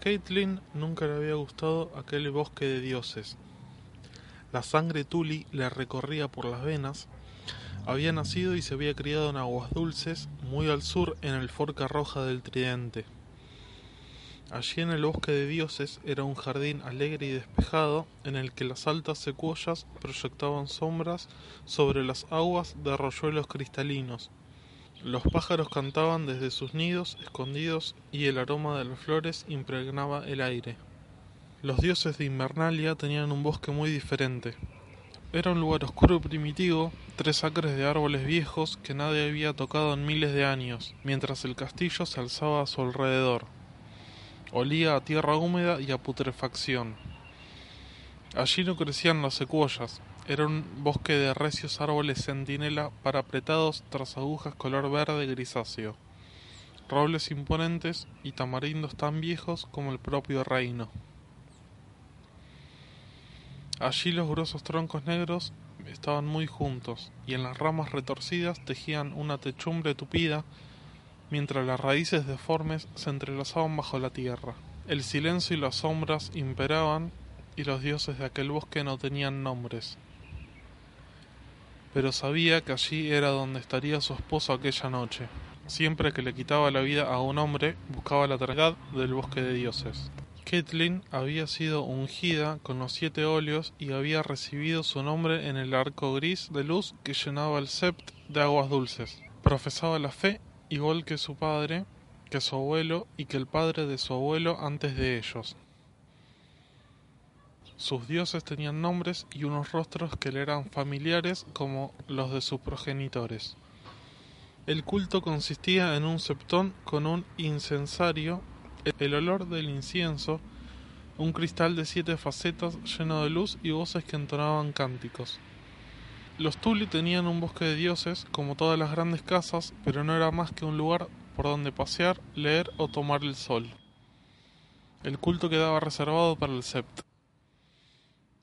A Caitlin nunca le había gustado aquel bosque de dioses. La sangre Tuli le recorría por las venas. Había nacido y se había criado en aguas dulces, muy al sur en el Forca Roja del Tridente. Allí en el bosque de dioses era un jardín alegre y despejado en el que las altas secuoyas proyectaban sombras sobre las aguas de arroyuelos cristalinos los pájaros cantaban desde sus nidos escondidos y el aroma de las flores impregnaba el aire. Los dioses de Invernalia tenían un bosque muy diferente. Era un lugar oscuro y primitivo, tres acres de árboles viejos que nadie había tocado en miles de años, mientras el castillo se alzaba a su alrededor. Olía a tierra húmeda y a putrefacción. Allí no crecían las secuoyas, era un bosque de recios árboles centinela parapretados tras agujas color verde grisáceo, robles imponentes y tamarindos tan viejos como el propio reino. Allí los gruesos troncos negros estaban muy juntos, y en las ramas retorcidas tejían una techumbre tupida, mientras las raíces deformes se entrelazaban bajo la tierra. El silencio y las sombras imperaban, y los dioses de aquel bosque no tenían nombres pero sabía que allí era donde estaría su esposo aquella noche. Siempre que le quitaba la vida a un hombre, buscaba la tranquilidad del bosque de dioses. Caitlin había sido ungida con los siete óleos y había recibido su nombre en el arco gris de luz que llenaba el sept de aguas dulces. Profesaba la fe, igual que su padre, que su abuelo y que el padre de su abuelo antes de ellos. Sus dioses tenían nombres y unos rostros que le eran familiares como los de sus progenitores. El culto consistía en un septón con un incensario, el olor del incienso, un cristal de siete facetas lleno de luz y voces que entonaban cánticos. Los Tuli tenían un bosque de dioses, como todas las grandes casas, pero no era más que un lugar por donde pasear, leer o tomar el sol. El culto quedaba reservado para el sept.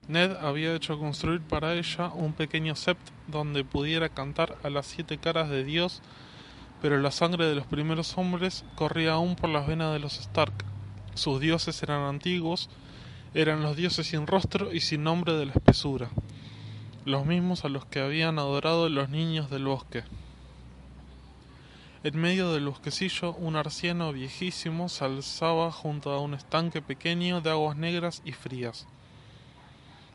Ned había hecho construir para ella un pequeño sept donde pudiera cantar a las siete caras de Dios, pero la sangre de los primeros hombres corría aún por las venas de los Stark. Sus dioses eran antiguos, eran los dioses sin rostro y sin nombre de la espesura, los mismos a los que habían adorado los niños del bosque. En medio del bosquecillo un arciano viejísimo se alzaba junto a un estanque pequeño de aguas negras y frías.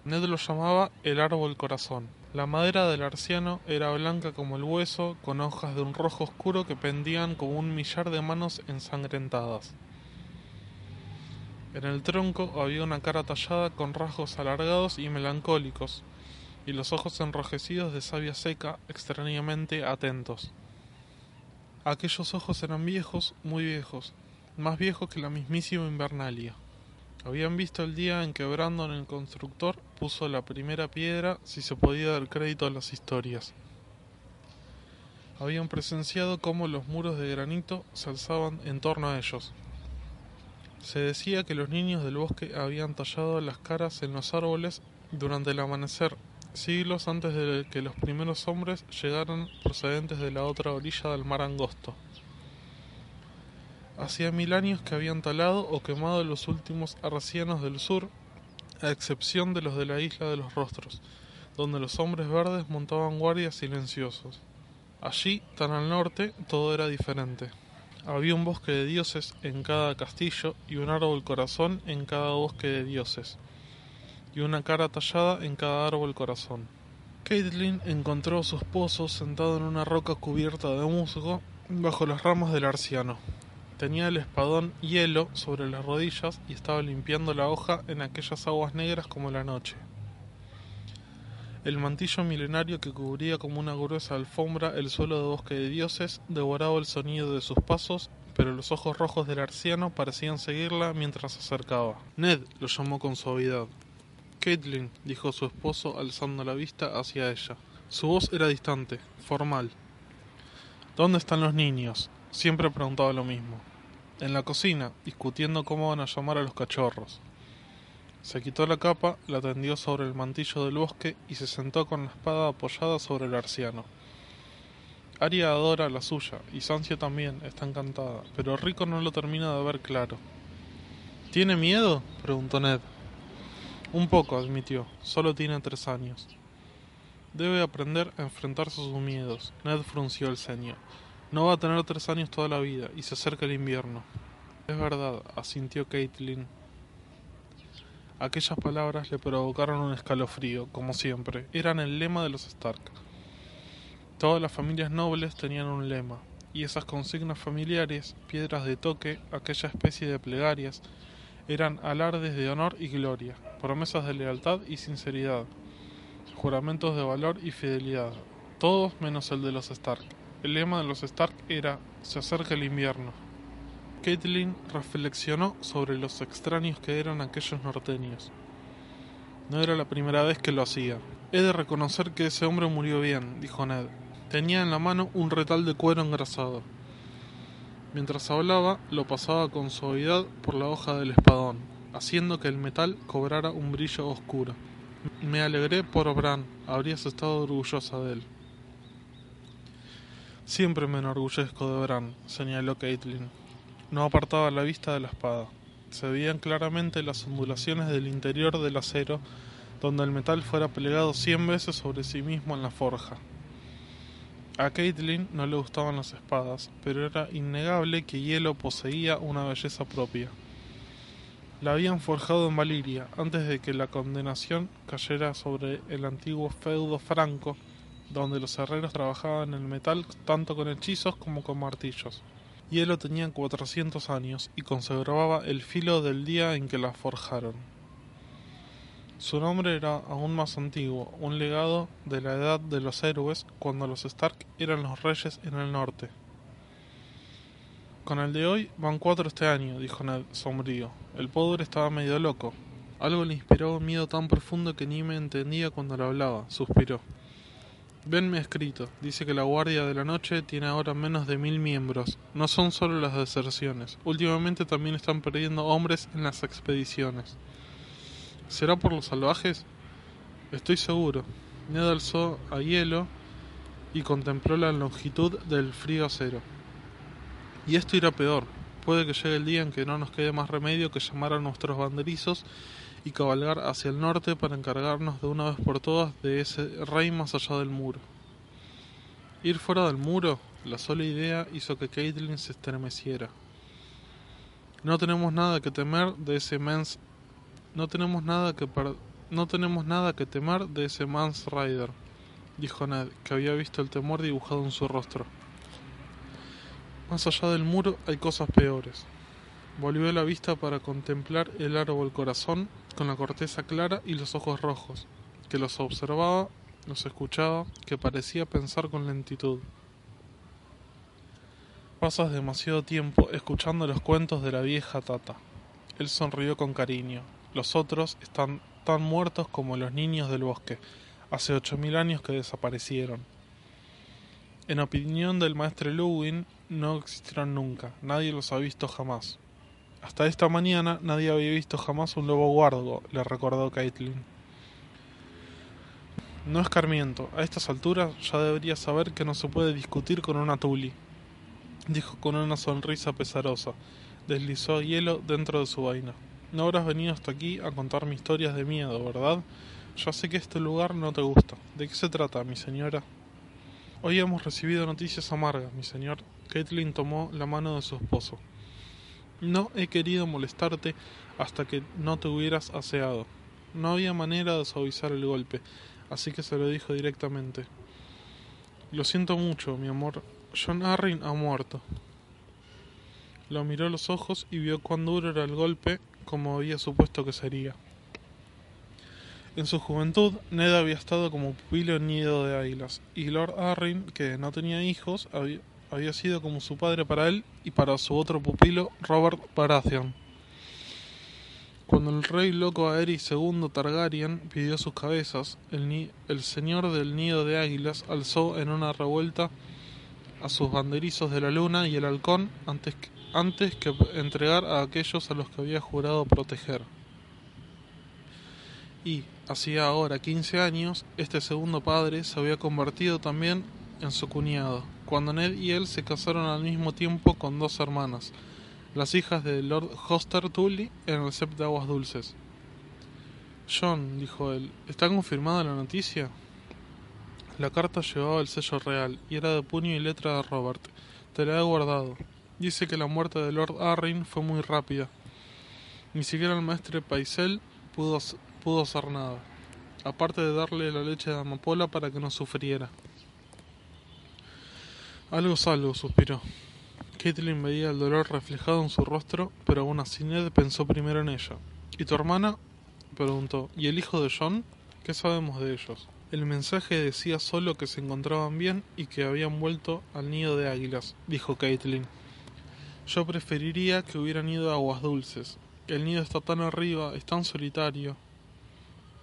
Ned lo llamaba el árbol corazón. La madera del arciano era blanca como el hueso, con hojas de un rojo oscuro que pendían como un millar de manos ensangrentadas. En el tronco había una cara tallada con rasgos alargados y melancólicos, y los ojos enrojecidos de savia seca, extrañamente atentos. Aquellos ojos eran viejos, muy viejos, más viejos que la mismísima Invernalia. Habían visto el día en que Brandon el constructor puso la primera piedra si se podía dar crédito a las historias. Habían presenciado cómo los muros de granito se alzaban en torno a ellos. Se decía que los niños del bosque habían tallado las caras en los árboles durante el amanecer, siglos antes de que los primeros hombres llegaran procedentes de la otra orilla del mar angosto. Hacía mil años que habían talado o quemado los últimos arcianos del sur, a excepción de los de la isla de los rostros, donde los hombres verdes montaban guardias silenciosos. Allí, tan al norte, todo era diferente. Había un bosque de dioses en cada castillo y un árbol corazón en cada bosque de dioses, y una cara tallada en cada árbol corazón. Caitlin encontró a su esposo sentado en una roca cubierta de musgo bajo las ramas del arciano. Tenía el espadón hielo sobre las rodillas y estaba limpiando la hoja en aquellas aguas negras como la noche. El mantillo milenario que cubría como una gruesa alfombra el suelo de bosque de dioses devoraba el sonido de sus pasos, pero los ojos rojos del arciano parecían seguirla mientras se acercaba. Ned lo llamó con suavidad. Caitlin, dijo su esposo alzando la vista hacia ella. Su voz era distante, formal. ¿Dónde están los niños? Siempre preguntaba lo mismo. En la cocina, discutiendo cómo van a llamar a los cachorros. Se quitó la capa, la tendió sobre el mantillo del bosque y se sentó con la espada apoyada sobre el arciano. Aria adora la suya, y Sancio también, está encantada, pero Rico no lo termina de ver claro. ¿Tiene miedo? preguntó Ned. Un poco, admitió. Solo tiene tres años. Debe aprender a enfrentarse a sus miedos. Ned frunció el ceño. No va a tener tres años toda la vida, y se acerca el invierno. Es verdad, asintió Caitlin. Aquellas palabras le provocaron un escalofrío, como siempre. Eran el lema de los Stark. Todas las familias nobles tenían un lema, y esas consignas familiares, piedras de toque, aquella especie de plegarias, eran alardes de honor y gloria, promesas de lealtad y sinceridad, juramentos de valor y fidelidad, todos menos el de los Stark. El lema de los Stark era Se acerca el invierno. Caitlin reflexionó sobre los extraños que eran aquellos norteños. No era la primera vez que lo hacía. He de reconocer que ese hombre murió bien, dijo Ned. Tenía en la mano un retal de cuero engrasado. Mientras hablaba, lo pasaba con suavidad por la hoja del espadón, haciendo que el metal cobrara un brillo oscuro. Me alegré por Bran, habrías estado orgullosa de él. Siempre me enorgullezco de Bran, señaló Caitlin. No apartaba la vista de la espada. Se veían claramente las ondulaciones del interior del acero, donde el metal fuera plegado cien veces sobre sí mismo en la forja. A Caitlin no le gustaban las espadas, pero era innegable que Hielo poseía una belleza propia. La habían forjado en Valiria antes de que la condenación cayera sobre el antiguo feudo franco, donde los herreros trabajaban el metal tanto con hechizos como con martillos. Hielo tenía 400 años y conservaba el filo del día en que la forjaron. Su nombre era aún más antiguo, un legado de la edad de los héroes cuando los Stark eran los reyes en el norte. Con el de hoy van cuatro este año, dijo Ned, sombrío. El poder estaba medio loco. Algo le inspiró un miedo tan profundo que ni me entendía cuando le hablaba, suspiró. Venme escrito. Dice que la Guardia de la Noche tiene ahora menos de mil miembros. No son solo las deserciones. Últimamente también están perdiendo hombres en las expediciones. ¿Será por los salvajes? Estoy seguro. Ned alzó a hielo y contempló la longitud del frío acero. Y esto irá peor. Puede que llegue el día en que no nos quede más remedio que llamar a nuestros banderizos y cabalgar hacia el norte para encargarnos de una vez por todas de ese rey más allá del muro. Ir fuera del muro, la sola idea hizo que Caitlin se estremeciera. No tenemos nada que temer de ese mens no tenemos nada que no tenemos nada que temer de ese Mans Rider, dijo Ned, que había visto el temor dibujado en su rostro. Más allá del muro hay cosas peores. Volvió la vista para contemplar el árbol corazón con la corteza clara y los ojos rojos, que los observaba, los escuchaba, que parecía pensar con lentitud. Pasas demasiado tiempo escuchando los cuentos de la vieja Tata. Él sonrió con cariño. Los otros están tan muertos como los niños del bosque. Hace ocho mil años que desaparecieron. En opinión del maestro Lewin, no existieron nunca. Nadie los ha visto jamás. Hasta esta mañana nadie había visto jamás un lobo guardo, le recordó Caitlin. No escarmiento, a estas alturas ya debería saber que no se puede discutir con una tuli, dijo con una sonrisa pesarosa. Deslizó hielo dentro de su vaina. No habrás venido hasta aquí a contarme historias de miedo, ¿verdad? Ya sé que este lugar no te gusta. ¿De qué se trata, mi señora? Hoy hemos recibido noticias amargas, mi señor. Caitlin tomó la mano de su esposo. No he querido molestarte hasta que no te hubieras aseado. No había manera de suavizar el golpe, así que se lo dijo directamente. Lo siento mucho, mi amor. John Arryn ha muerto. Lo miró los ojos y vio cuán duro era el golpe como había supuesto que sería. En su juventud, Ned había estado como pupilo en Nido de Águilas, y Lord Arryn, que no tenía hijos, había, había sido como su padre para él y para su otro pupilo, Robert Baratheon. Cuando el rey loco Aerys II Targaryen pidió sus cabezas, el, señor del nido de águilas alzó en una revuelta a sus banderizos de la luna y el halcón antes que, antes que entregar a aquellos a los que había jurado proteger. Y, hacía ahora quince años, este segundo padre se había convertido también en su cuñado, cuando Ned y él se casaron al mismo tiempo con dos hermanas, las hijas de Lord Hoster Tully en el Sept de Aguas Dulces. John, dijo él, ¿está confirmada la noticia? La carta llevaba el sello real y era de puño y letra de Robert. Te la he guardado. Dice que la muerte de Lord Arryn fue muy rápida. Ni siquiera el maestre Paisel pudo, pudo hacer nada, aparte de darle la leche de amapola para que no sufriera. Algo salvo, suspiró. Caitlin veía el dolor reflejado en su rostro, pero aún así Ned pensó primero en ella. ¿Y tu hermana? preguntó. ¿Y el hijo de John? ¿Qué sabemos de ellos? El mensaje decía solo que se encontraban bien y que habían vuelto al nido de águilas, dijo Caitlin. Yo preferiría que hubieran ido a aguas dulces. El nido está tan arriba, es tan solitario.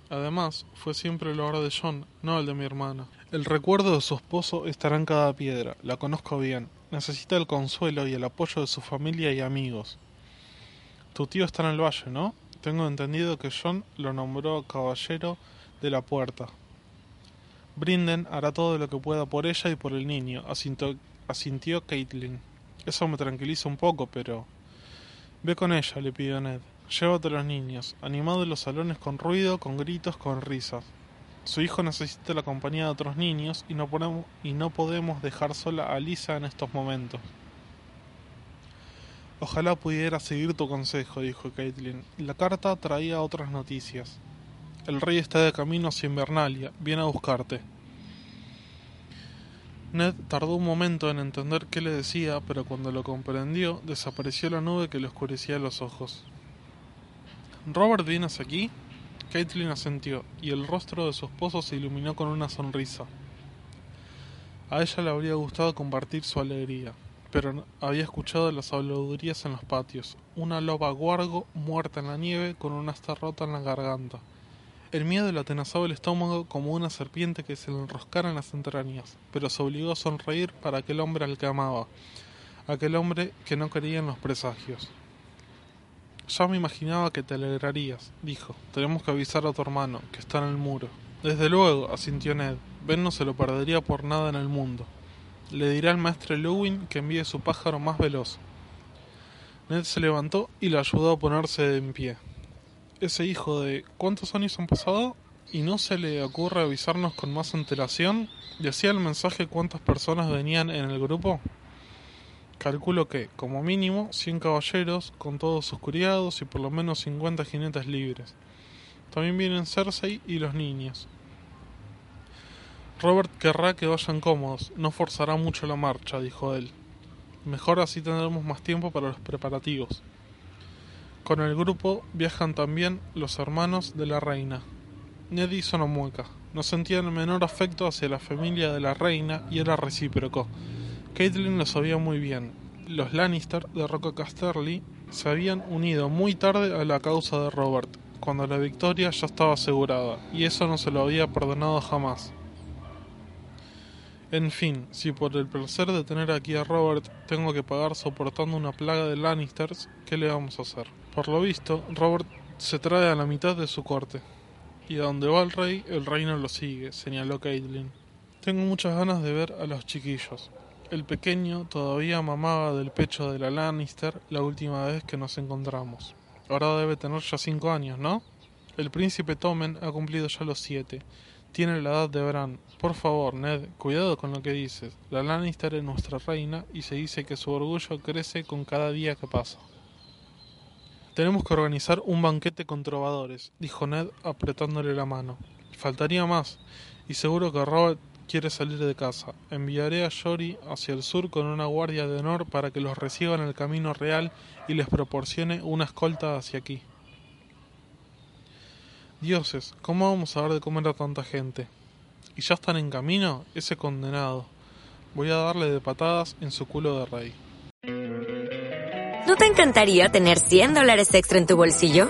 Además, fue siempre el hogar de John, no el de mi hermana. El recuerdo de su esposo estará en cada piedra, la conozco bien, Necesita el consuelo y el apoyo de su familia y amigos. Tu tío está en el valle, ¿no? Tengo entendido que John lo nombró caballero de la puerta. Brinden hará todo lo que pueda por ella y por el niño, asintió, Caitlin. Eso me tranquiliza un poco, pero... Ve con ella, le pidió Ned. Llévate a los niños, animado en los salones con ruido, con gritos, con risas. Su hijo necesita la compañía de otros niños y no, podemos, dejar sola a Lisa en estos momentos. Ojalá pudiera seguir tu consejo, dijo Caitlin. La carta traía otras noticias. El rey está de camino hacia Invernalia, viene a buscarte. Ned tardó un momento en entender qué le decía, pero cuando lo comprendió, desapareció la nube que le oscurecía los ojos. ¿Robert vienes aquí? Caitlin asintió, y el rostro de su esposo se iluminó con una sonrisa. A ella le habría gustado compartir su alegría, pero había escuchado las habladurías en los patios, una loba guargo muerta en la nieve con una asta rota en la garganta. El miedo le atenazaba el estómago como una serpiente que se le enroscara en las entrañas, pero se obligó a sonreír para aquel hombre al que amaba, aquel hombre que no creía en los presagios. Ya me imaginaba que te alegrarías, dijo. Tenemos que avisar a tu hermano, que está en el muro. Desde luego, asintió Ned. Ben no se lo perdería por nada en el mundo. Le dirá al maestre Lewin que envíe su pájaro más veloz. Ned se levantó y le ayudó a ponerse en pie. Ese hijo de ¿cuántos años han pasado? ¿Y no se le ocurre avisarnos con más antelación? ¿Decía el mensaje cuántas personas venían en el grupo? Calculo que, como mínimo, 100 caballeros con todos sus criados y por lo menos 50 jinetes libres. También vienen Cersei y los niños. Robert querrá que vayan cómodos, no forzará mucho la marcha, dijo él. Mejor así tendremos más tiempo para los preparativos. Con el grupo viajan también los hermanos de la reina. Ned hizo una mueca. No sentían el menor afecto hacia la familia de la reina y era recíproco. Caitlin lo sabía muy bien. Los Lannister de Roca Casterly se habían unido muy tarde a la causa de Robert, cuando la victoria ya estaba asegurada, y eso no se lo había perdonado jamás. En fin, si por el placer de tener aquí a Robert tengo que pagar soportando una plaga de Lannisters, ¿qué le vamos a hacer? Por lo visto, Robert se trae a la mitad de su corte. Y a donde va el rey, el reino lo sigue, señaló Caitlin. Tengo muchas ganas de ver a los chiquillos. El pequeño todavía mamaba del pecho de la Lannister la última vez que nos encontramos. Ahora debe tener ya cinco años, ¿no? El príncipe Tommen ha cumplido ya los siete. Tiene la edad de Bran. Por favor, Ned, cuidado con lo que dices. La Lannister es nuestra reina y se dice que su orgullo crece con cada día que pasa. Tenemos que organizar un banquete con trovadores, dijo Ned apretándole la mano. Faltaría más, y seguro que Robert quiere salir de casa. Enviaré a Yori hacia el sur con una guardia de honor para que los reciba en el camino real y les proporcione una escolta hacia aquí. Dioses, ¿cómo vamos a dar de comer a tanta gente? ¿Y ya están en camino? Ese condenado. Voy a darle de patadas en su culo de rey. ¿No te encantaría tener 100 dólares extra en tu bolsillo?